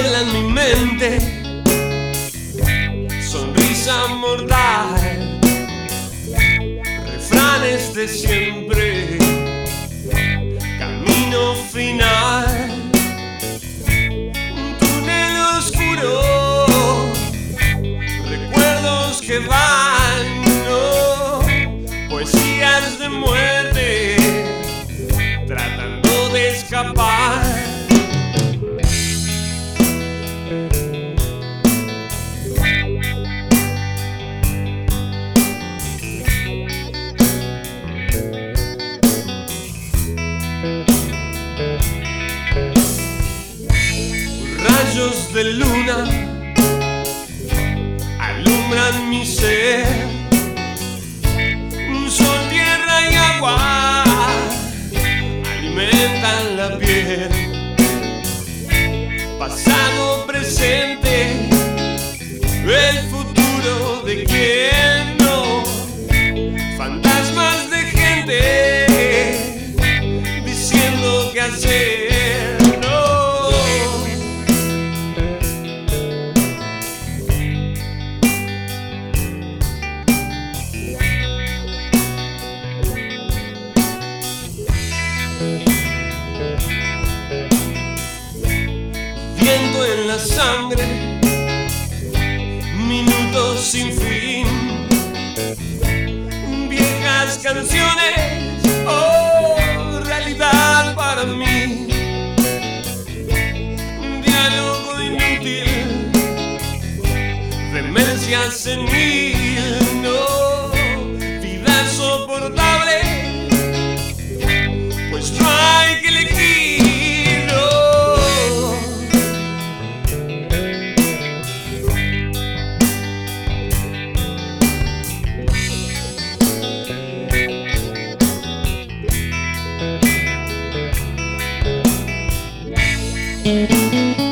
niebla en mi mente, sonrisa mortal, refranes de siempre, camino final, un túnel oscuro, recuerdos que van, no, poesías de muerte, tratando de escapar. Rayos de luna alumbran mi ser. Sol, tierra y agua alimentan la piel. Pasado, presente, el futuro de quién no. Fantasmas de gente diciendo qué hacer. Sangre, minutos sin fin, viejas canciones, oh, realidad para mí, diálogo inútil, demencia senil, Música